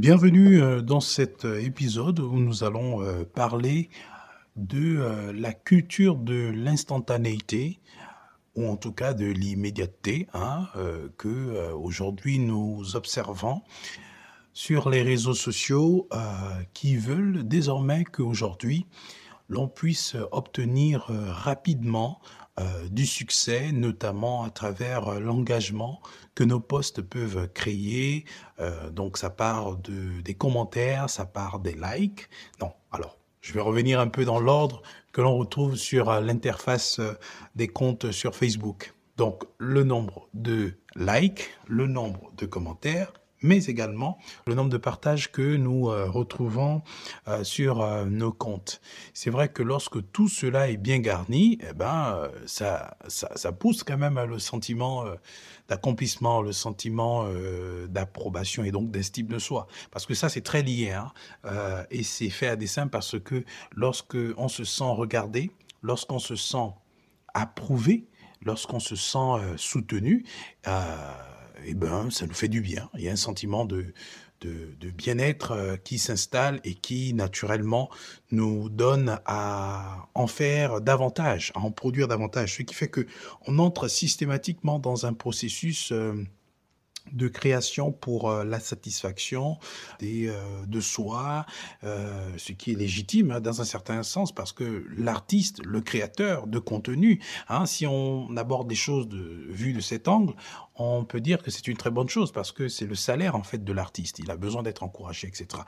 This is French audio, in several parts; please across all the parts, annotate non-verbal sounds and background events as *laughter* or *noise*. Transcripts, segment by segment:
Bienvenue euh, dans cet euh, épisode où nous allons euh, parler de la culture de l'instantanéité ou en tout cas de l'immédiateté hein, que aujourd'hui nous observons sur les réseaux sociaux qui veulent désormais qu'aujourd'hui l'on puisse obtenir rapidement du succès, notamment à travers euh, l'engagement que nos posts peuvent créer. Euh, donc ça part de, des commentaires, ça part des likes. Non, alors je vais revenir un peu dans l'ordre que l'on retrouve sur l'interface des comptes sur Facebook. Donc le nombre de likes, le nombre de commentaires, mais également le nombre de partages que nous euh, retrouvons euh, sur euh, nos comptes. C'est vrai que lorsque tout cela est bien garni, eh ben, ça, ça, pousse quand même le sentiment d'accomplissement, le sentiment d'approbation et donc d'estime de soi. Parce que ça, c'est très lié. Hein, et c'est fait à dessein parce que lorsque on se sent regardé, lorsqu'on se sent approuvé, lorsqu'on se sent soutenu, eh ben, ça nous fait du bien. Il y a un sentiment de, de, bien-être euh, qui s'installe et qui, naturellement, nous donne à en faire davantage, à en produire davantage. Ce qui fait que on entre systématiquement dans un processus euh, de création pour euh, la satisfaction euh, de soi, euh, ce qui est légitime hein, dans un certain sens, parce que l'artiste, le créateur de contenu, hein, si on aborde des choses de, vues de cet angle, on peut dire que c'est une très bonne chose, parce que c'est le salaire en fait de l'artiste, il a besoin d'être encouragé, etc.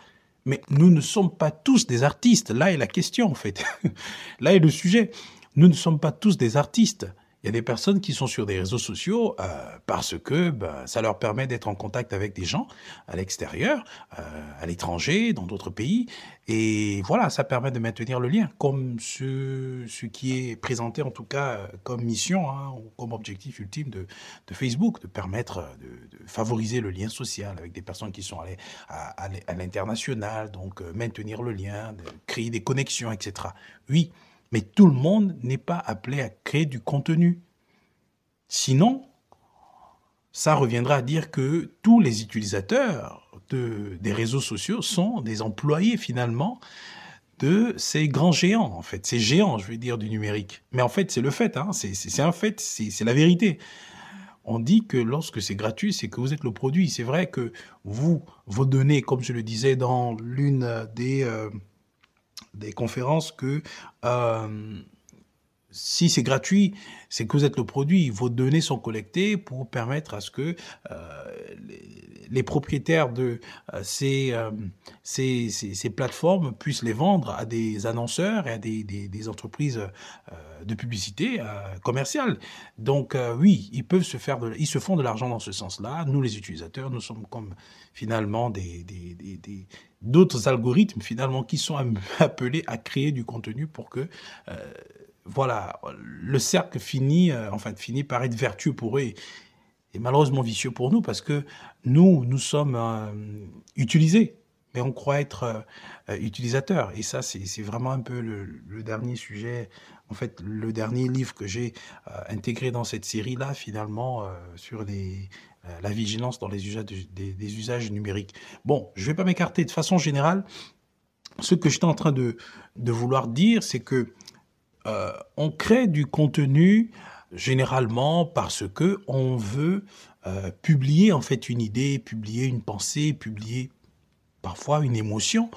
Mais nous ne sommes pas tous des artistes, là est la question en fait, *laughs* là est le sujet. Nous ne sommes pas tous des artistes. Il y a des personnes qui sont sur des réseaux sociaux euh, parce que ben, ça leur permet d'être en contact avec des gens à l'extérieur, euh, à l'étranger, dans d'autres pays. Et voilà, ça permet de maintenir le lien, comme ce, qui est présenté en tout cas euh, comme mission, hein, ou comme objectif ultime de, Facebook, de permettre de, favoriser le lien social avec des personnes qui sont allées à, à, l'international, donc maintenir le lien, de créer des connexions, etc. Oui, mais tout le monde n'est pas appelé à créer du contenu. Sinon, ça reviendra à dire que tous les utilisateurs de, des réseaux sociaux sont des employés finalement de ces grands géants, en fait, ces géants, je veux dire, du numérique. Mais en fait, c'est le fait, hein, c'est un fait, c'est la vérité. On dit que lorsque c'est gratuit, c'est que vous êtes le produit. C'est vrai que vous, vos données, comme je le disais dans l'une des... Euh, des conférences que euh, si c'est gratuit, c'est que vous êtes le produit. Vos données sont collectées pour permettre à ce que euh, les, propriétaires de euh, ces, euh, ces, plateformes puissent les vendre à des annonceurs et à des, entreprises euh, de publicité commerciale. Donc oui, ils peuvent se faire, ils se font de l'argent dans ce sens-là. Nous, les utilisateurs, nous sommes comme finalement d'autres algorithmes finalement qui sont *laughs* appelés à créer du contenu pour que voilà le cercle finit euh, enfin finit par être vertueux pour eux et, malheureusement vicieux pour nous parce que nous nous sommes euh, utilisés mais on croit être euh, utilisateur et ça c'est vraiment un peu le, dernier sujet en fait le dernier livre que j'ai intégré dans cette série là finalement sur la vigilance dans les usages, numériques. Bon, je ne vais pas m'écarter de façon générale. Ce que j'étais en train de vouloir dire, c'est que euh, on crée du contenu généralement parce que on veut euh, publier en fait une idée, publier une pensée, publier parfois une émotion.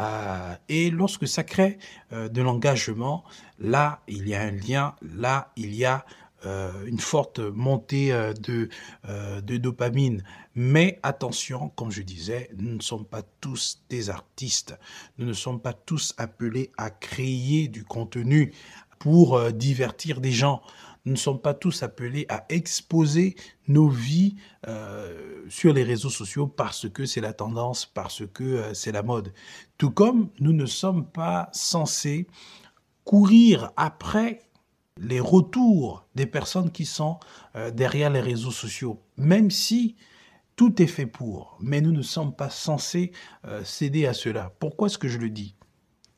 Euh, et lorsque ça crée de l'engagement, là il y a un lien, là il y a une forte montée euh, de, euh, de dopamine. Mais attention, comme je disais, nous ne sommes pas tous des artistes. Nous ne sommes pas tous appelés à créer du contenu pour euh, divertir des gens. Nous ne sommes pas tous appelés à exposer nos vies euh, sur les réseaux sociaux parce que c'est la tendance, parce que euh, c'est la mode. Tout comme nous ne sommes pas censés courir après les retours des personnes qui sont euh, derrière les réseaux sociaux, même si tout est fait pour, mais nous ne sommes pas censés euh, céder à cela. Pourquoi est-ce que je le dis?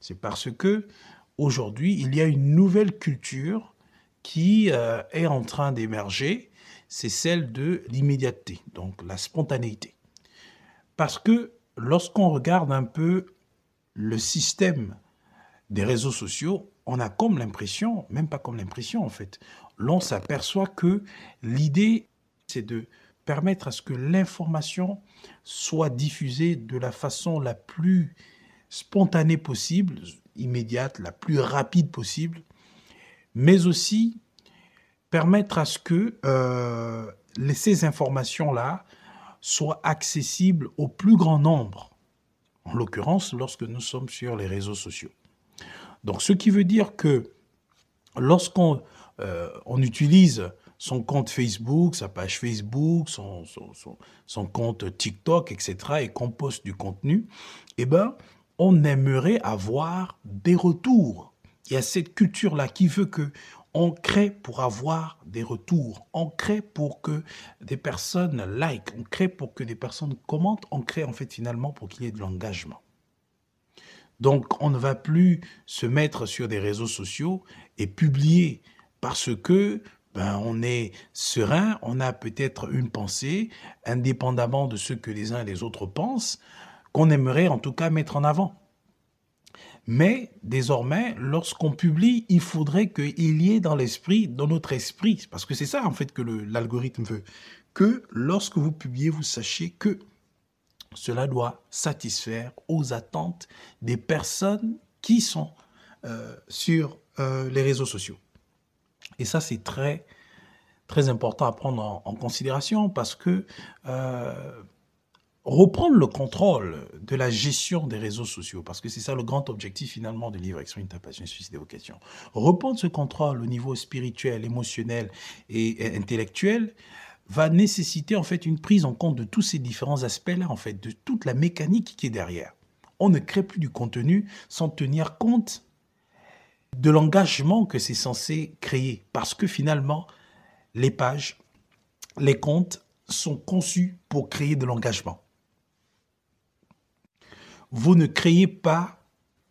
C'est parce que aujourd'hui, il y a une nouvelle culture qui euh, est en train d'émerger, c'est celle de l'immédiateté, donc la spontanéité. Parce que lorsqu'on regarde un peu le système des réseaux sociaux, on a comme l'impression, même pas comme l'impression en fait, l'on s'aperçoit que l'idée, c'est de permettre à ce que l'information soit diffusée de la façon la plus spontanée possible, immédiate, la plus rapide possible, mais aussi permettre à ce que euh, ces informations-là soient accessibles au plus grand nombre, en l'occurrence lorsque nous sommes sur les réseaux sociaux. Donc ce qui veut dire que lorsqu'on euh, utilise son compte Facebook, sa page Facebook, son, son, compte TikTok, etc., et qu'on poste du contenu, eh ben, on aimerait avoir des retours. Il y a cette culture-là qui veut que on crée pour avoir des retours, on crée pour que des personnes like, on crée pour que des personnes commentent, on crée en fait finalement pour qu'il y ait de l'engagement. Donc on ne va plus se mettre sur des réseaux sociaux et publier parce que ben, on est serein, on a peut-être une pensée, indépendamment de ce que les uns et les autres pensent, qu'on aimerait en tout cas mettre en avant. Mais désormais, lorsqu'on publie, il faudrait qu'il y ait dans l'esprit, dans notre esprit, parce que c'est ça en fait que l'algorithme veut, que lorsque vous publiez, vous sachiez que cela doit satisfaire aux attentes des personnes qui sont euh, sur euh, les réseaux sociaux. Et ça, c'est très, très important à prendre en, considération parce que euh, reprendre le contrôle de la gestion des réseaux sociaux, parce que c'est ça le grand objectif finalement de livre Exprime ta passion, suicide des vocations. Reprendre ce contrôle au niveau spirituel, émotionnel et intellectuel va nécessiter en fait une prise en compte de tous ces différents aspects-là, en fait, de toute la mécanique qui est derrière. On ne crée plus du contenu sans tenir compte de l'engagement que c'est censé créer, parce que finalement, les pages, les comptes sont conçus pour créer de l'engagement. Vous ne créez pas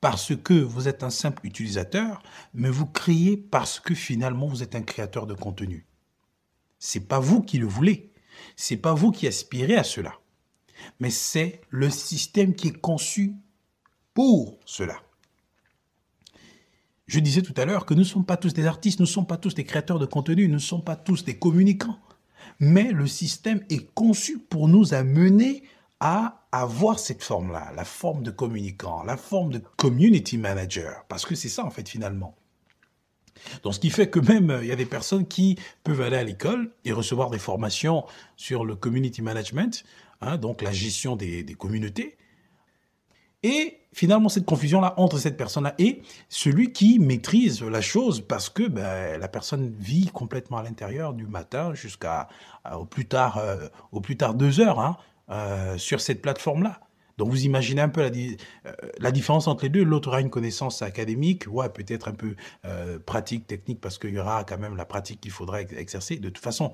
parce que vous êtes un simple utilisateur, mais vous créez parce que finalement vous êtes un créateur de contenu. C'est pas vous qui le voulez, c'est pas vous qui aspirez à cela, mais c'est le système qui est conçu pour cela. Je disais tout à l'heure que nous ne sommes pas tous des artistes, nous ne sommes pas tous des créateurs de contenu, nous ne sommes pas tous des communicants, mais le système est conçu pour nous amener à avoir cette forme-là, la forme de communicant, la forme de community manager, parce que c'est ça en fait finalement. Donc ce qui fait que même il y a des personnes qui peuvent aller à l'école et recevoir des formations sur le community management, hein, donc la gestion des, communautés, et finalement, cette confusion-là entre cette personne-là et celui qui maîtrise la chose parce que ben, la personne vit complètement à l'intérieur du matin jusqu'à au plus tard euh, au plus tard deux heures hein, euh, sur cette plateforme-là. Donc vous imaginez un peu la, euh, la différence entre les deux. L'autre aura une connaissance académique, ouais, peut-être un peu euh, pratique, technique, parce qu'il y aura quand même la pratique qu'il faudra exercer. De toute façon,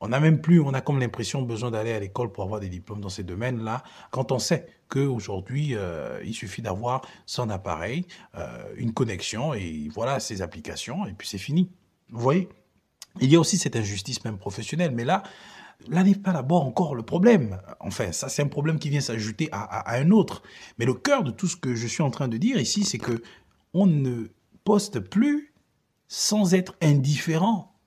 on n'a même plus, on a comme l'impression besoin d'aller à l'école pour avoir des diplômes dans ces domaines-là, quand on sait qu'aujourd'hui, il suffit d'avoir son appareil, une connexion, et voilà ses applications, et puis c'est fini. Vous voyez? Il y a aussi cette injustice même professionnelle, mais là, Là n'est pas d'abord encore le problème. Enfin, ça c'est un problème qui vient s'ajouter à, un autre. Mais le cœur de tout ce que je suis en train de dire ici, c'est que on ne poste plus sans être indifférent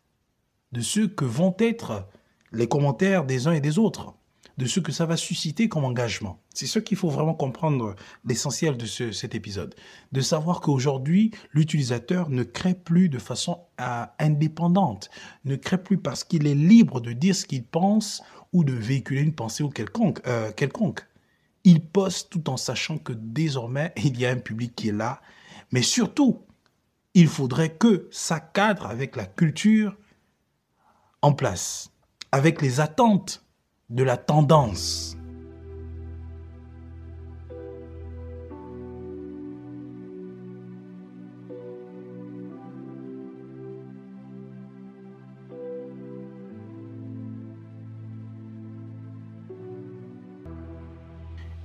de ce que vont être les commentaires des uns et des autres de ce que ça va susciter comme engagement. C'est ce qu'il faut vraiment comprendre, l'essentiel de cet épisode. De savoir qu'aujourd'hui, l'utilisateur ne crée plus de façon euh, indépendante, ne crée plus parce qu'il est libre de dire ce qu'il pense ou de véhiculer une pensée ou quelconque. Euh, quelconque. Il poste tout en sachant que désormais, *laughs* il y a un public qui est là. Mais surtout, il faudrait que ça cadre avec la culture en place, avec les attentes de la tendance.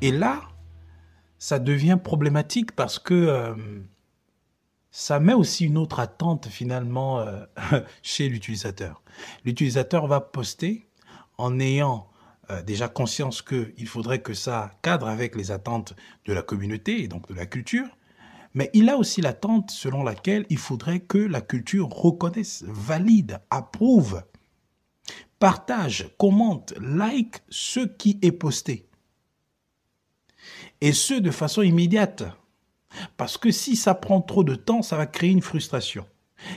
Et là, ça devient problématique parce que euh, ça met aussi une autre attente finalement euh, *laughs* chez l'utilisateur. L'utilisateur va poster en ayant euh, déjà conscience qu'il faudrait que ça cadre avec les attentes de la communauté et donc de la culture, mais il a aussi l'attente selon laquelle il faudrait que la culture reconnaisse, valide, approuve, partage, commente, like ce qui est posté. Et ce, de façon immédiate. Parce que si ça prend trop de temps, ça va créer une frustration.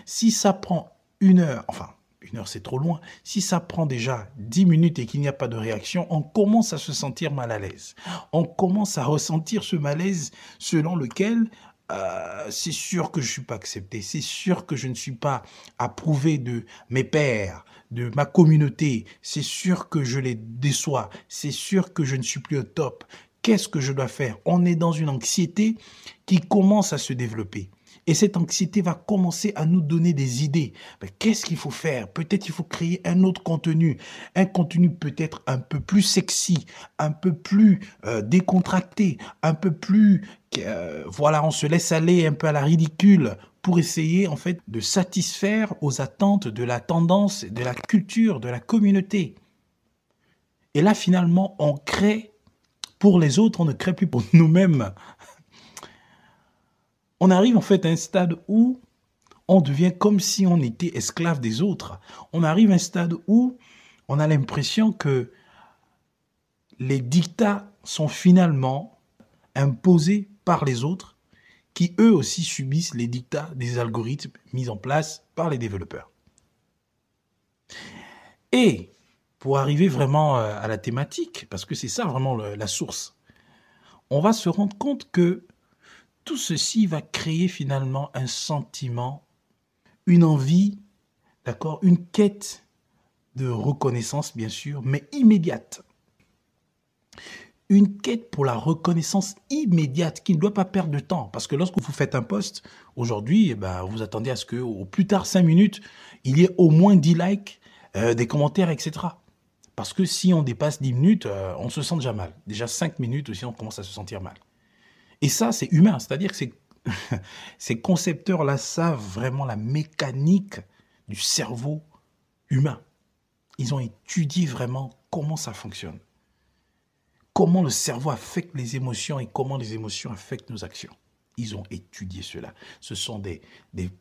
Si ça prend une heure, enfin, une heure c'est trop loin, si ça prend déjà dix minutes et qu'il n'y a pas de réaction, on commence à se sentir mal à l'aise. On commence à ressentir ce malaise selon lequel euh, c'est sûr que je ne suis pas accepté, c'est sûr que je ne suis pas approuvé de mes pères, de ma communauté, c'est sûr que je les déçois, c'est sûr que je ne suis plus au top. Qu'est-ce que je dois faire? On est dans une anxiété qui commence à se développer. Et cette anxiété va commencer à nous donner des idées. Qu'est-ce qu'il faut faire? Peut-être il faut créer un autre contenu, un contenu peut-être un peu plus sexy, un peu plus euh, décontracté, un peu plus... Euh, voilà, on se laisse aller un peu à la ridicule pour essayer en fait de satisfaire aux attentes de la tendance, de la culture, de la communauté. Et là, finalement, on crée pour les autres, on ne crée plus pour nous-mêmes on arrive en fait à un stade où on devient comme si on était esclave des autres. On arrive à un stade où on a l'impression que les dictats sont finalement imposés par les autres, qui eux aussi subissent les dictats des algorithmes mis en place par les développeurs. Et pour arriver vraiment euh, à la thématique, parce que c'est ça vraiment la source, on va se rendre compte que tout ceci va créer finalement un sentiment, une envie, d'accord, une quête de reconnaissance, bien sûr, mais immédiate. Une quête pour la reconnaissance immédiate qui ne doit pas perdre de temps. Parce que lorsque vous faites un post, aujourd'hui, eh ben, vous attendez à ce qu'au plus tard 5 minutes, il y ait au moins 10 likes, euh, des commentaires, etc. Parce que si on dépasse 10 minutes, euh, on se sent déjà mal. Déjà 5 minutes aussi, on commence à se sentir mal. Et ça, c'est humain, c'est-à-dire que *laughs* ces, concepteurs-là savent vraiment la mécanique du cerveau humain. Ils ont étudié vraiment comment ça fonctionne, comment le cerveau affecte les émotions et comment les émotions affectent nos actions. Ils ont étudié cela. Ce sont des,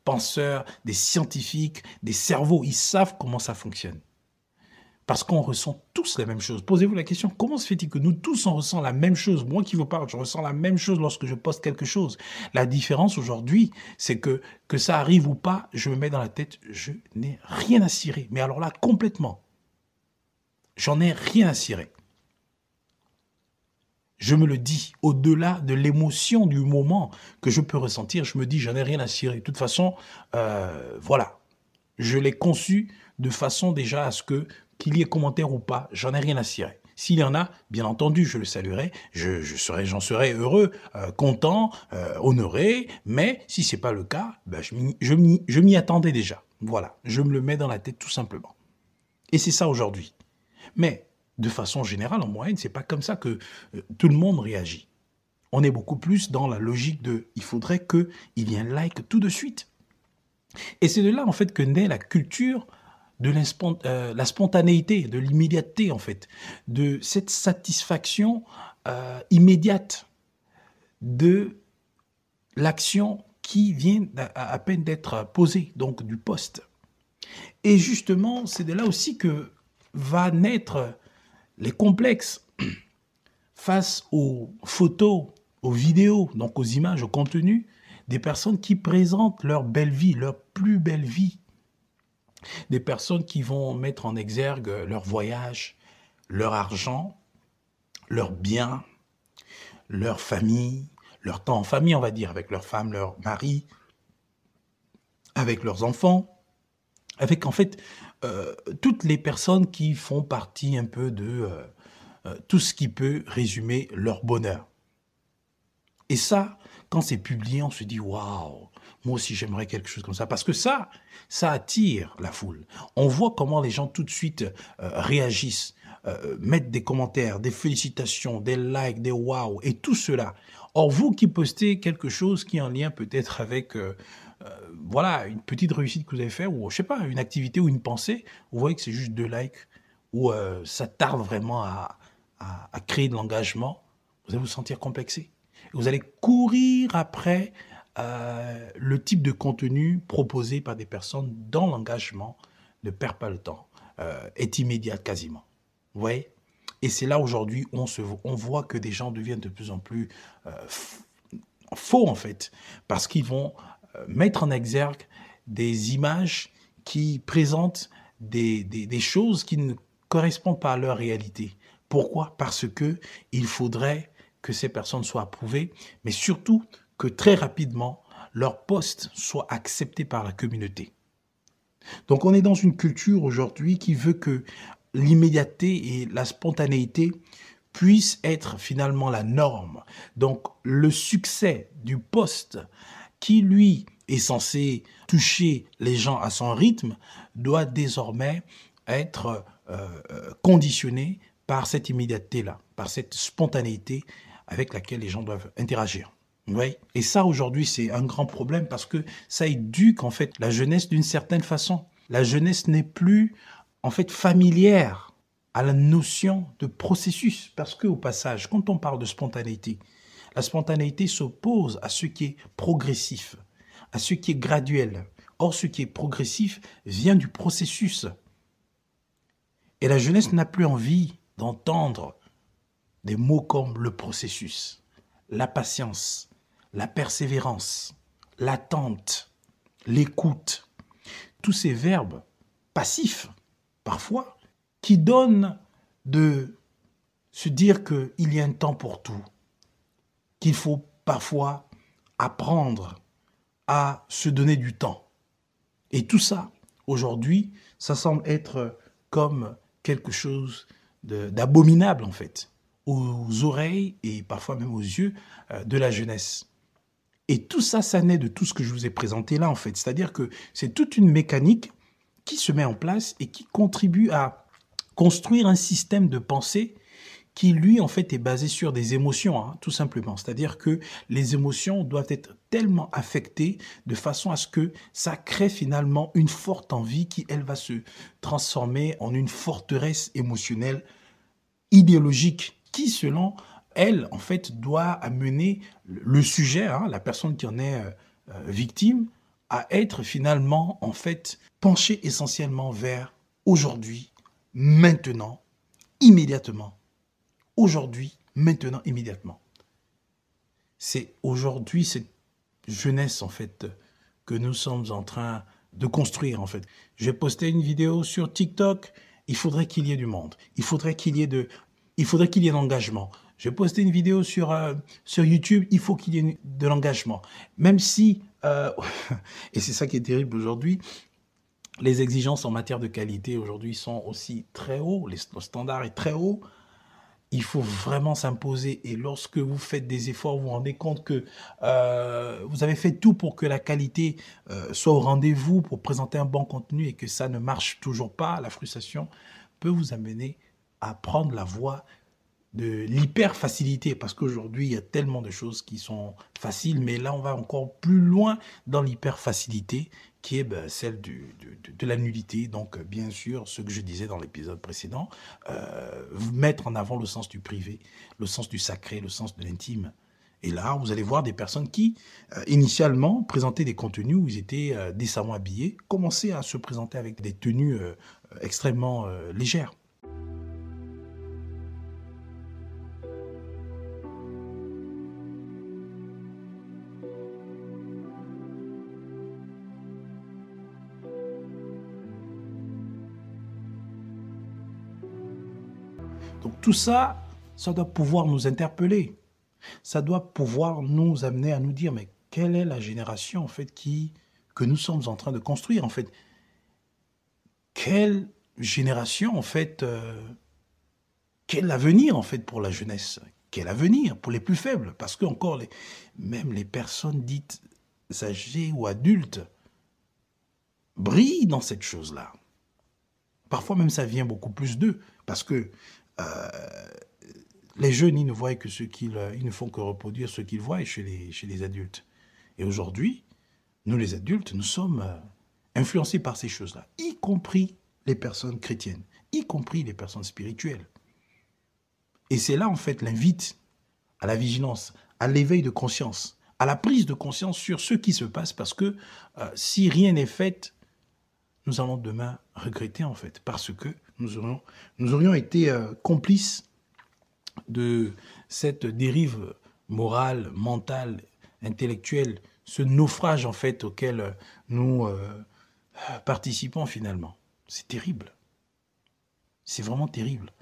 penseurs, des scientifiques, des cerveaux. Ils savent comment ça fonctionne. Parce qu'on ressent tous la même chose. Posez-vous la question, comment se fait-il que nous tous on ressent la même chose? Moi qui vous parle, je ressens la même chose lorsque je poste quelque chose. La différence aujourd'hui, c'est que que ça arrive ou pas, je me mets dans la tête, je n'ai rien à cirer. Mais alors là, complètement. J'en ai rien à cirer. Je me le dis, au-delà de l'émotion du moment que je peux ressentir, je me dis, j'en ai rien à cirer. De toute façon, euh, voilà. Je l'ai conçu de façon déjà à ce que qu'il y ait commentaire ou pas, j'en ai rien à cirer. S'il y en a, bien entendu, je le saluerai, je, serai, j'en serai heureux, euh, content, euh, honoré. Mais si c'est pas le cas, ben je m'y attendais déjà. Voilà, je me le mets dans la tête tout simplement. Et c'est ça aujourd'hui. Mais de façon générale, en moyenne, c'est pas comme ça que euh, tout le monde réagit. On est beaucoup plus dans la logique de, il faudrait qu'il y ait un like tout de suite. Et c'est de là en fait que naît la culture de euh, la spontanéité, de l'immédiateté en fait, de cette satisfaction euh, immédiate de l'action qui vient à, peine d'être posée, donc du poste. Et justement, c'est de là aussi que va naître les complexes *clears throat* face aux photos, aux vidéos, donc aux images, au contenu, des personnes qui présentent leur belle vie, leur plus belle vie, des personnes qui vont mettre en exergue leur voyage, leur argent, leurs biens, leur famille, leur temps en famille, on va dire, avec leur femme, leur mari, avec leurs enfants, avec en fait euh, toutes les personnes qui font partie un peu de euh, euh, tout ce qui peut résumer leur bonheur. Et ça, quand c'est publié, on se dit waouh, moi aussi j'aimerais quelque chose comme ça. Parce que ça, ça attire la foule. On voit comment les gens tout de suite euh, réagissent, euh, mettent des commentaires, des félicitations, des likes, des waouh et tout cela. Or, vous qui postez quelque chose qui est en lien peut-être avec, euh, voilà, une petite réussite que vous avez fait, ou je sais pas, une activité ou une pensée, vous voyez que c'est juste deux likes euh, ça tarde vraiment à, créer de l'engagement, vous allez vous sentir complexé. Vous allez courir après euh, le type de contenu proposé par des personnes dont l'engagement ne perd pas le temps, euh, est immédiat quasiment. Vous voyez? Et c'est là aujourd'hui on, se, on voit que des gens deviennent de plus en plus faux en fait, parce qu'ils vont mettre en exergue des images qui présentent des, des, choses qui ne correspondent pas à leur réalité. Pourquoi? Parce que il faudrait que ces personnes soient approuvées, mais surtout que très rapidement, leur poste soit accepté par la communauté. Donc on est dans une culture aujourd'hui qui veut que l'immédiateté et la spontanéité puissent être finalement la norme. Donc le succès du poste qui, lui, est censé toucher les gens à son rythme, doit désormais être euh, euh, conditionné par cette immédiateté-là, par cette spontanéité avec laquelle les gens doivent interagir. Oui. Et ça, aujourd'hui, c'est un grand problème parce que ça éduque, en fait, la jeunesse d'une certaine façon. La jeunesse n'est plus, en fait, familière à la notion de processus. Parce que, au passage, quand on parle de spontanéité, la spontanéité s'oppose à ce qui est progressif, à ce qui est graduel. Or, ce qui est progressif vient du processus. Et la jeunesse n'a plus envie d'entendre des mots comme le processus, la patience, la persévérance, l'attente, l'écoute. Tous ces verbes passifs, parfois, qui donnent de se dire qu'il y a un temps pour tout, qu'il faut parfois apprendre à se donner du temps. Et tout ça, aujourd'hui, ça semble être comme quelque chose d'abominable, en fait, aux oreilles et parfois même aux yeux euh, de la jeunesse. Et tout ça, ça naît de tout ce que je vous ai présenté là, en fait. C'est-à-dire que c'est toute une mécanique qui se met en place et qui contribue à construire un système de pensée qui lui en fait est basé sur des émotions, hein, tout simplement. C'est-à-dire que les émotions doivent être tellement affectées de façon à ce que ça crée finalement une forte envie qui, elle, va se transformer en une forteresse émotionnelle idéologique qui, selon elle, en fait, doit amener le sujet, hein, la personne qui en est euh, euh, victime, à être finalement, en fait, penché essentiellement vers aujourd'hui, maintenant, immédiatement aujourd'hui, maintenant, immédiatement. C'est aujourd'hui cette jeunesse, en fait, que nous sommes en train de construire, en fait. J'ai posté une vidéo sur TikTok, il faudrait qu'il y ait du monde. Il faudrait qu'il y ait de, il faudrait qu'il y ait d'engagement. J'ai posté une vidéo sur, euh, sur YouTube, il faut qu'il y ait de l'engagement. Même si, euh, *laughs* et c'est ça qui est terrible aujourd'hui, les exigences en matière de qualité aujourd'hui sont aussi très hauts, le standard est très haut, il faut vraiment s'imposer. Et lorsque vous faites des efforts, vous vous rendez compte que euh, vous avez fait tout pour que la qualité soit au rendez-vous, pour présenter un bon contenu et que ça ne marche toujours pas, la frustration peut vous amener à prendre la voie de l'hyper facilité parce qu'aujourd'hui il y a tellement de choses qui sont faciles mais là on va encore plus loin dans l'hyper facilité qui est ben, celle du, de, la nullité. Donc, bien sûr, ce que je disais dans l'épisode précédent, euh, mettre en avant le sens du privé, le sens du sacré, le sens de l'intime. Et là, vous allez voir des personnes qui, euh, initialement, présentaient des contenus où ils étaient euh, décemment habillés, commencer à se présenter avec des tenues extrêmement légères. Tout ça, ça doit pouvoir nous interpeller. Ça doit pouvoir nous amener à nous dire, mais quelle est la génération en fait qui que nous sommes en train de construire en fait? Quelle génération en fait euh, Quel avenir en fait pour la jeunesse? Quel avenir pour les plus faibles? Parce que encore même les personnes dites âgées ou adultes brillent dans cette chose-là. Parfois même ça vient beaucoup plus d'eux parce que les jeunes, ils ne voient que ce qu'ils, euh, ils ne font que reproduire ce qu'ils voient chez les, chez les adultes. Et aujourd'hui, nous les adultes, nous sommes euh, influencés par ces choses-là, y compris les personnes chrétiennes, y compris les personnes spirituelles. Et c'est là, en fait, l'invite à la vigilance, à l'éveil de conscience, à la prise de conscience sur ce qui se passe, parce que euh, si rien n'est fait, nous allons demain regretter, en fait, parce que nous aurions, été euh, complices de cette dérive morale, mentale, intellectuelle, ce naufrage, en fait, auquel nous euh, participons finalement. C'est terrible. C'est vraiment terrible.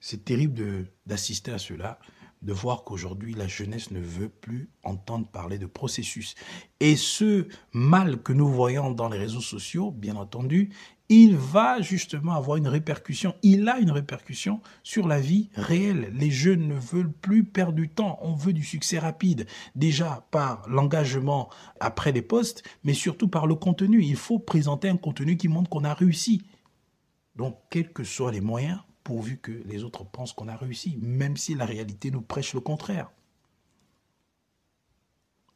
C'est terrible d'assister à cela, de voir qu'aujourd'hui la jeunesse ne veut plus entendre parler de processus. Et ce mal que nous voyons dans les réseaux sociaux, bien entendu, il va justement avoir une répercussion, il a une répercussion sur la vie réelle. Les jeunes ne veulent plus perdre du temps, on veut du succès rapide, déjà par l'engagement après les postes, mais surtout par le contenu. Il faut présenter un contenu qui montre qu'on a réussi. Donc, quels que soient les moyens, pourvu que les autres pensent qu'on a réussi, même si la réalité nous prêche le contraire.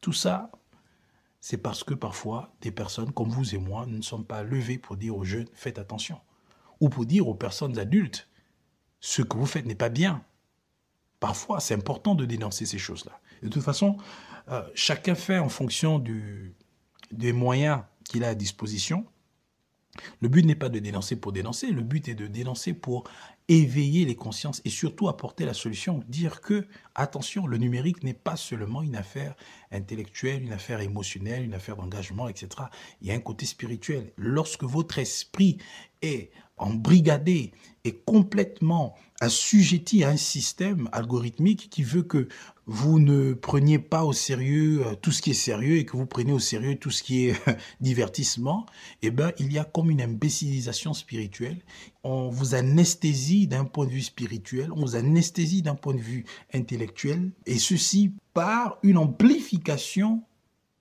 Tout ça, c'est parce que parfois, des personnes comme vous et moi ne sommes pas levés pour dire aux jeunes, faites attention, ou pour dire aux personnes adultes, ce que vous faites n'est pas bien. Parfois, c'est important de dénoncer ces choses-là. De toute façon, euh, chacun fait en fonction du, des moyens qu'il a à disposition. Le but n'est pas de dénoncer pour dénoncer, le but est de dénoncer pour éveiller les consciences et surtout apporter la solution, dire que, attention, le numérique n'est pas seulement une affaire intellectuelle, une affaire émotionnelle, une affaire d'engagement, etc. Il y a un côté spirituel. Lorsque votre esprit est embrigadé et complètement assujetti à un système algorithmique qui veut que vous ne preniez pas au sérieux euh, tout ce qui est sérieux et que vous preniez au sérieux tout ce qui est divertissement, eh ben, il y a comme une imbécilisation spirituelle. On vous anesthésie d'un point de vue spirituel, on vous anesthésie d'un point de vue intellectuel, et ceci par une amplification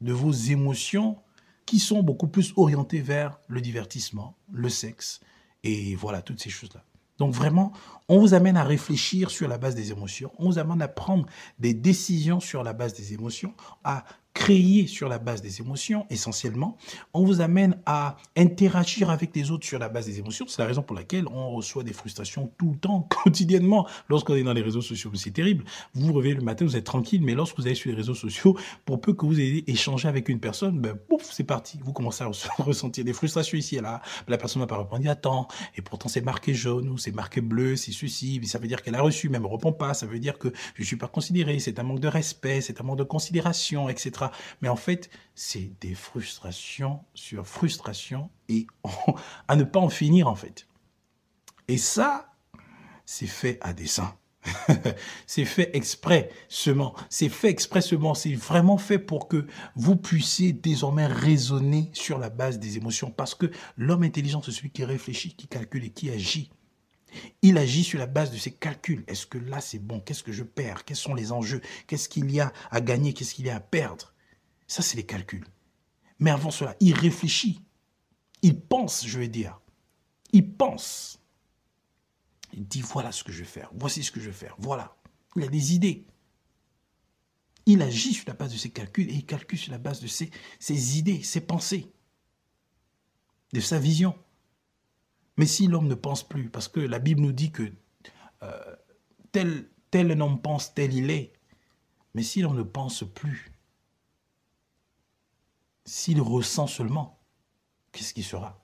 de vos émotions qui sont beaucoup plus orientées vers le divertissement, le sexe, et voilà, toutes ces choses-là. Donc vraiment, on vous amène à réfléchir sur la base des émotions, on vous amène à prendre des décisions sur la base des émotions, créer sur la base des émotions essentiellement. On vous amène à interagir avec les autres sur la base des émotions. C'est la raison pour laquelle on reçoit des frustrations tout le temps, *laughs* quotidiennement, lorsqu'on est dans les réseaux sociaux. C'est terrible. Vous vous réveillez le matin, vous êtes tranquille, mais lorsque vous allez sur les réseaux sociaux, pour peu que vous ayez échangé avec une personne, ben, pouf, c'est parti. Vous commencez à *laughs* ressentir des frustrations ici et là. La personne n'a pas répondu à temps, et pourtant c'est marqué jaune ou c'est marqué bleu, c'est ceci, ça veut dire qu'elle a reçu, mais elle ne répond pas, ça veut dire que je ne suis pas considéré, c'est un manque de respect, c'est un manque de considération, etc. Mais en fait, c'est des frustrations sur frustrations et *laughs* à ne pas en finir en fait. Et ça, c'est fait à dessein. *laughs* c'est fait expressement. C'est fait expressement. C'est vraiment fait pour que vous puissiez désormais raisonner sur la base des émotions. Parce que l'homme intelligent, c'est celui qui réfléchit, qui calcule et qui agit. Il agit sur la base de ses calculs. Est-ce que là c'est bon? Qu'est-ce que je perds? Quels sont les enjeux? Qu'est-ce qu'il y a à gagner? Qu'est-ce qu'il y a à perdre? Ça, c'est les calculs. Mais avant cela, il réfléchit. Il pense, je vais dire. Il pense. Il dit, voilà ce que je vais faire. Voici ce que je vais faire. Voilà. Il a des idées. Il agit sur la base de ses calculs et il calcule sur la base de ses, idées, ses pensées, de sa vision. Mais si l'homme ne pense plus, parce que la Bible nous dit que euh, tel, tel homme pense, tel il est, mais si l'on ne pense plus, s'il ressent seulement, qu'est-ce qui sera?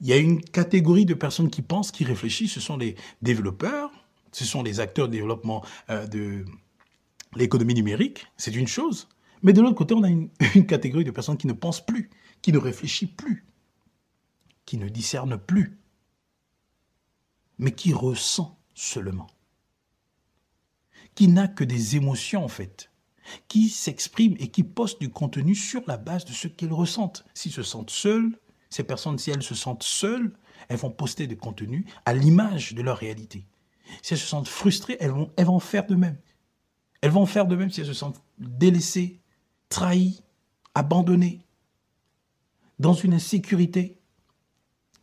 Il y a une catégorie de personnes qui pensent, qui réfléchissent, ce sont les développeurs, ce sont les acteurs de développement euh, de l'économie numérique, c'est une chose. Mais de l'autre côté, on a une, *laughs* une, catégorie de personnes qui ne pensent plus, qui ne réfléchissent plus, qui ne discernent plus, mais qui ressent seulement, qui n'a que des émotions en fait qui s'expriment et qui postent du contenu sur la base de ce qu'ils ressentent. S'ils se sentent seuls, ces personnes, si elles se sentent seules, elles vont poster des contenus à l'image de leur réalité. Si elles se sentent frustrées, elles vont, elles vont faire de même. Elles vont faire de même si elles se sentent délaissées, trahies, abandonnées, dans une insécurité.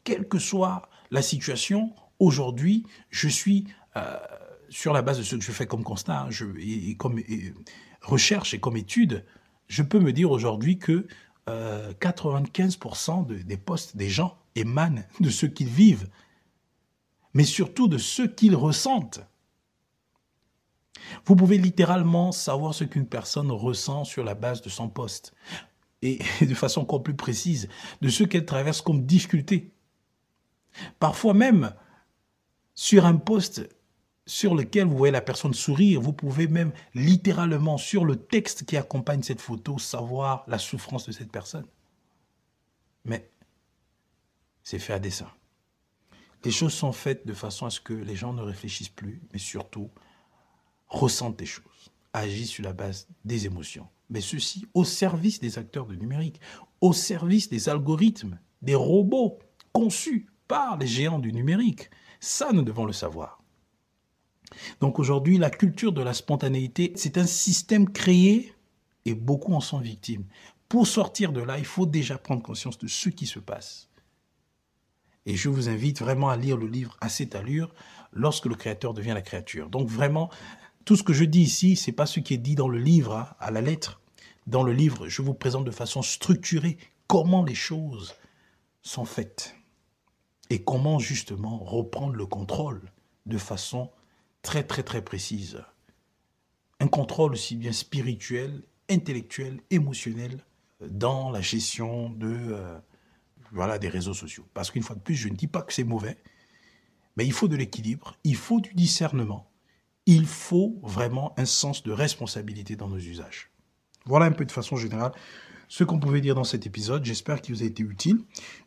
Quelle que soit la situation, aujourd'hui, je suis euh, sur la base de ce que je fais comme constat hein, je, et, comme recherche et comme étude, je peux me dire aujourd'hui que 95% euh, des postes des gens émanent de ce qu'ils vivent. mais surtout de ce qu'ils ressentent. Vous pouvez littéralement savoir ce qu'une personne ressent sur la base de son poste et *laughs* de façon encore plus précise de ce qu'elle traverse comme difficulté. Parfois même, sur un poste sur lequel vous voyez la personne sourire, vous pouvez même littéralement, sur le texte qui accompagne cette photo, savoir la souffrance de cette personne. Mais c'est fait à dessein. Les choses sont faites de façon à ce que les gens ne réfléchissent plus, mais surtout ressentent des choses, agissent sur la base des émotions. Mais ceci au service des acteurs de numérique, au service des algorithmes, des robots conçus par les géants du numérique. Ça, nous devons le savoir. Donc aujourd'hui, la culture de la spontanéité, c'est un système créé et beaucoup en sont victimes. Pour sortir de là, il faut déjà prendre conscience de ce qui se passe. Et je vous invite vraiment à lire le livre à cette allure lorsque le créateur devient la créature. Donc vraiment, tout ce que je dis ici, c'est pas ce qui est dit dans le livre hein, à la lettre. Dans le livre, je vous présente de façon structurée comment les choses sont faites et comment justement reprendre le contrôle de façon très très très précise. Un contrôle aussi bien spirituel, intellectuel, émotionnel dans la gestion de euh, voilà des réseaux sociaux. Parce qu'une fois de plus, je ne dis pas que c'est mauvais, mais il faut de l'équilibre, il faut du discernement il faut vraiment un sens de responsabilité dans nos usages. Voilà un peu de façon générale ce qu'on pouvait dire dans cet épisode. J'espère qu'il vous a été utile.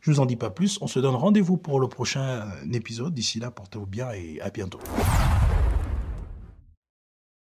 Je ne vous en dis pas plus. On se donne rendez-vous pour le prochain épisode. D'ici là, portez-vous bien et à bientôt.